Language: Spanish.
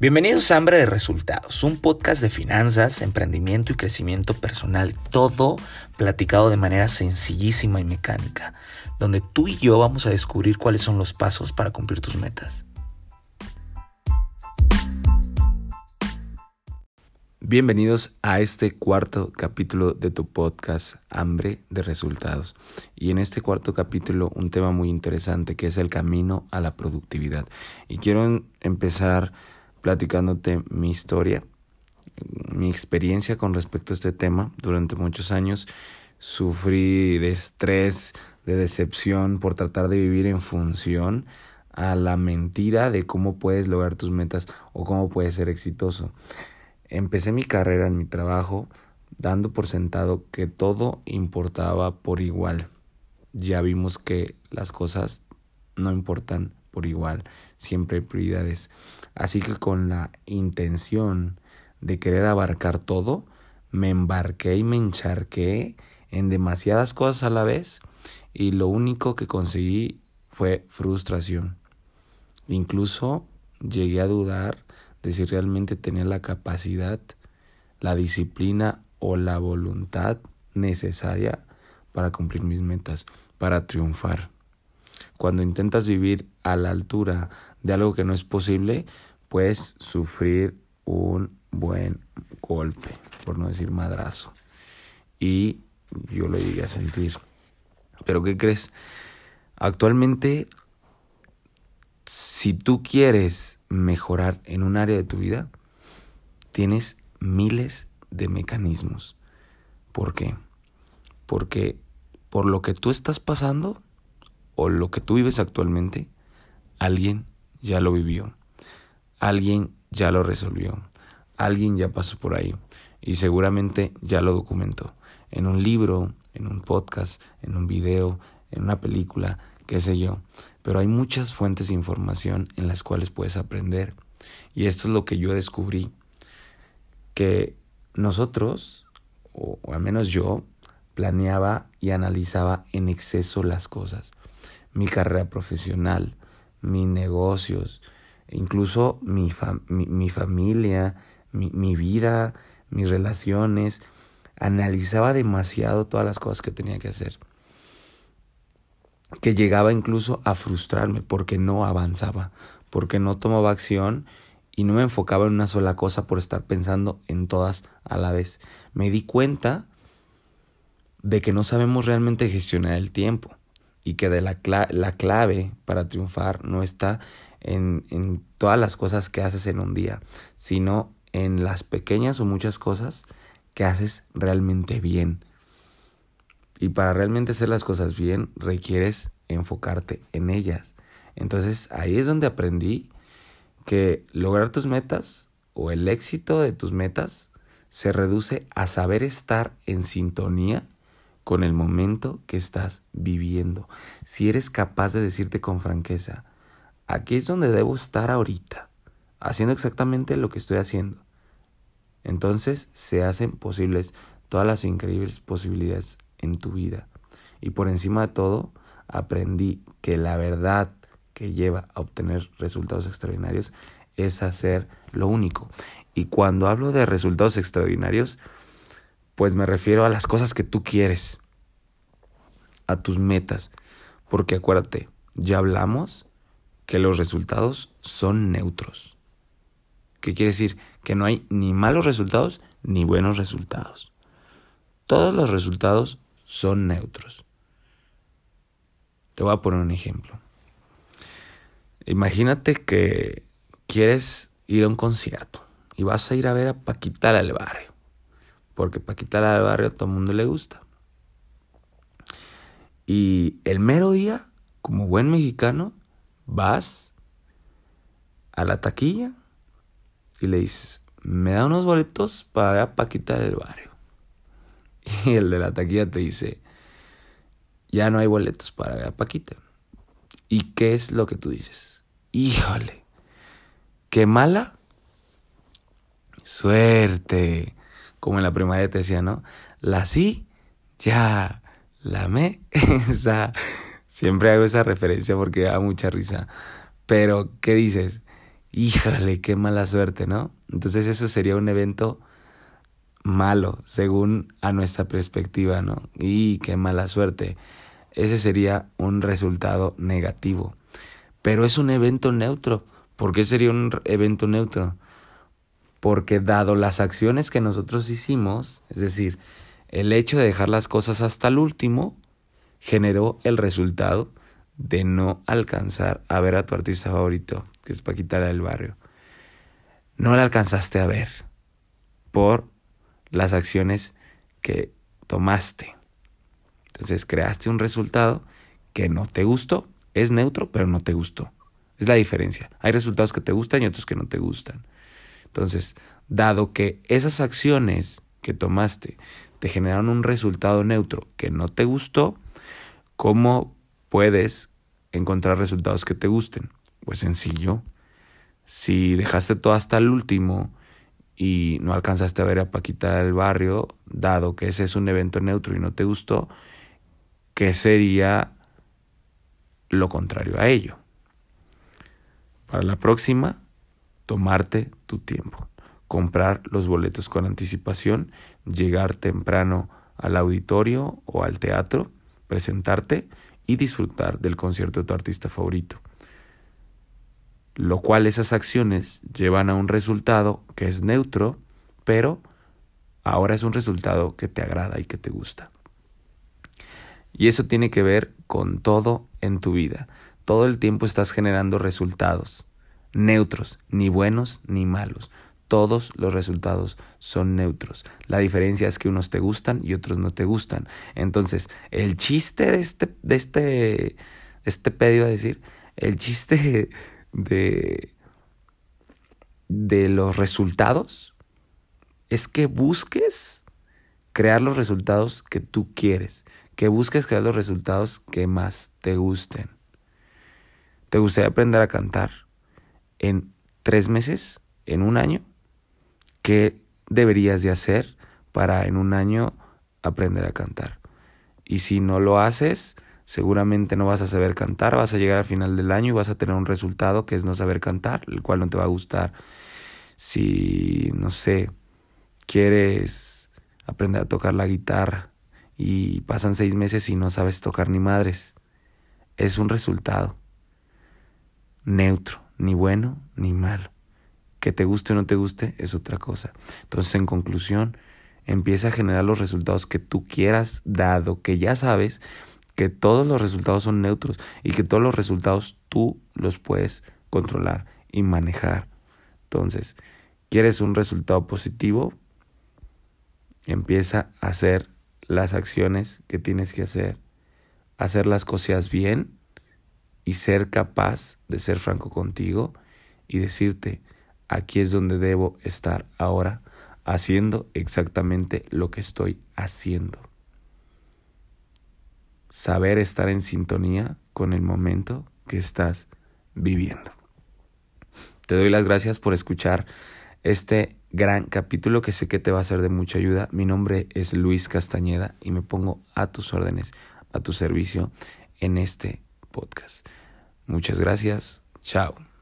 Bienvenidos a Hambre de Resultados, un podcast de finanzas, emprendimiento y crecimiento personal, todo platicado de manera sencillísima y mecánica, donde tú y yo vamos a descubrir cuáles son los pasos para cumplir tus metas. Bienvenidos a este cuarto capítulo de tu podcast Hambre de Resultados. Y en este cuarto capítulo un tema muy interesante que es el camino a la productividad. Y quiero empezar platicándote mi historia, mi experiencia con respecto a este tema. Durante muchos años sufrí de estrés, de decepción por tratar de vivir en función a la mentira de cómo puedes lograr tus metas o cómo puedes ser exitoso. Empecé mi carrera en mi trabajo dando por sentado que todo importaba por igual. Ya vimos que las cosas no importan por igual, siempre hay prioridades. Así que con la intención de querer abarcar todo, me embarqué y me encharqué en demasiadas cosas a la vez y lo único que conseguí fue frustración. Incluso llegué a dudar de si realmente tenía la capacidad, la disciplina o la voluntad necesaria para cumplir mis metas, para triunfar. Cuando intentas vivir a la altura de algo que no es posible, puedes sufrir un buen golpe, por no decir madrazo. Y yo lo llegué a sentir. Pero ¿qué crees? Actualmente, si tú quieres mejorar en un área de tu vida, tienes miles de mecanismos. ¿Por qué? Porque por lo que tú estás pasando o lo que tú vives actualmente, alguien ya lo vivió, alguien ya lo resolvió, alguien ya pasó por ahí y seguramente ya lo documentó en un libro, en un podcast, en un video, en una película, qué sé yo pero hay muchas fuentes de información en las cuales puedes aprender. Y esto es lo que yo descubrí, que nosotros, o, al menos yo, planeaba y analizaba en exceso las cosas. Mi carrera profesional, mis negocios, incluso mi, mi, familia, mi, mi vida, mis relaciones. Analizaba demasiado todas las cosas que tenía que hacer que llegaba incluso a frustrarme porque no avanzaba, porque no tomaba acción y no me enfocaba en una sola cosa por estar pensando en todas a la vez. Me di cuenta de que no sabemos realmente gestionar el tiempo y que de la, la clave para triunfar no está en, en todas las cosas que haces en un día, sino en las pequeñas o muchas cosas que haces realmente bien y para realmente hacer las cosas bien, requieres enfocarte en ellas. Entonces ahí es donde aprendí que lograr tus metas o el éxito de tus metas se reduce a saber estar en sintonía con el momento que estás viviendo. Si eres capaz de decirte con franqueza, aquí es donde debo estar ahorita, haciendo exactamente lo que estoy haciendo. Entonces se hacen posibles todas las increíbles posibilidades en tu vida. Y por encima de todo, aprendí que la verdad que lleva a obtener resultados extraordinarios es hacer lo único. Y cuando hablo de resultados extraordinarios, pues me refiero a las cosas que tú quieres, a tus metas. Porque acuérdate, ya hablamos que los resultados son neutros. ¿Qué quiere decir? Que no hay ni malos resultados ni buenos resultados. Todos los resultados son neutros. Te voy a poner un ejemplo. Imagínate que quieres ir a un concierto y vas a ir a ver a Paquita del barrio. Porque Paquita del barrio a todo el mundo le gusta. Y el mero día, como buen mexicano, vas a la taquilla y le dices, me da unos boletos para ver Paquita del barrio. Y el de la taquilla te dice, ya no hay boletos para ver a Paquita. ¿Y qué es lo que tú dices? Híjole, qué mala suerte. Como en la primaria te decía, ¿no? La sí, ya, la me. siempre hago esa referencia porque da mucha risa. Pero, ¿qué dices? híjole, qué mala suerte, ¿no? Entonces eso sería un evento malo, según a nuestra perspectiva, ¿no? Y qué mala suerte. Ese sería un resultado negativo. Pero es un evento neutro. ¿Por qué sería un evento neutro? Porque dado las acciones que nosotros hicimos, es decir, el hecho de dejar las cosas hasta el último, generó el resultado de no alcanzar a ver a tu artista favorito, que es Paquita del Barrio. No la alcanzaste a ver por las acciones que tomaste. Entonces creaste un resultado que no te gustó. Es neutro, pero no te gustó. Es la diferencia. Hay resultados que te gustan y otros que no te gustan. Entonces, dado que esas acciones que tomaste te generaron un resultado neutro que no te gustó, ¿cómo puedes encontrar resultados que te gusten? Pues sencillo. Si dejaste todo hasta el último y no alcanzaste a ver a Paquita del barrio, dado que ese es un evento neutro y no te gustó, ¿qué sería lo contrario a ello? Para la próxima, tomarte tu tiempo, comprar los boletos con anticipación, llegar temprano al auditorio o al teatro, presentarte y disfrutar del concierto de tu artista favorito lo cual esas acciones llevan a un resultado que es neutro, pero ahora es un resultado que te agrada y que te gusta. Y eso tiene que ver con todo en tu vida. Todo el tiempo estás generando resultados neutros, ni buenos ni malos. Todos los resultados son neutros. La diferencia es que unos te gustan y otros no te gustan. Entonces, el chiste de este, de este, este a decir, el chiste de, de los resultados es que busques crear los resultados que tú quieres, que busques crear los resultados que más te gusten. ¿Te gustaría aprender a cantar en tres meses, en un año? ¿Qué deberías de hacer para en un año aprender a cantar? Y si no lo haces, seguramente no vas a saber cantar, vas a llegar al final del año y vas a tener un resultado que es no saber cantar, el cual no te va a gustar. Si, no sé, quieres aprender a tocar la guitarra y pasan seis meses y no sabes tocar ni madres, es un resultado neutro, ni bueno ni malo. Que te guste o no te guste es otra cosa. Entonces, en conclusión, empieza a generar los resultados que tú quieras, dado que ya sabes que todos los resultados son neutros y que todos los resultados tú los puedes controlar y manejar. Entonces, ¿quieres un resultado positivo? Empieza a hacer las acciones que tienes que hacer, hacer las cosas bien y ser capaz de ser franco contigo y decirte, aquí es donde debo estar ahora, haciendo exactamente lo que estoy haciendo saber estar en sintonía con el momento que estás viviendo. Te doy las gracias por escuchar este gran capítulo que sé que te va a ser de mucha ayuda. Mi nombre es Luis Castañeda y me pongo a tus órdenes, a tu servicio en este podcast. Muchas gracias. Chao.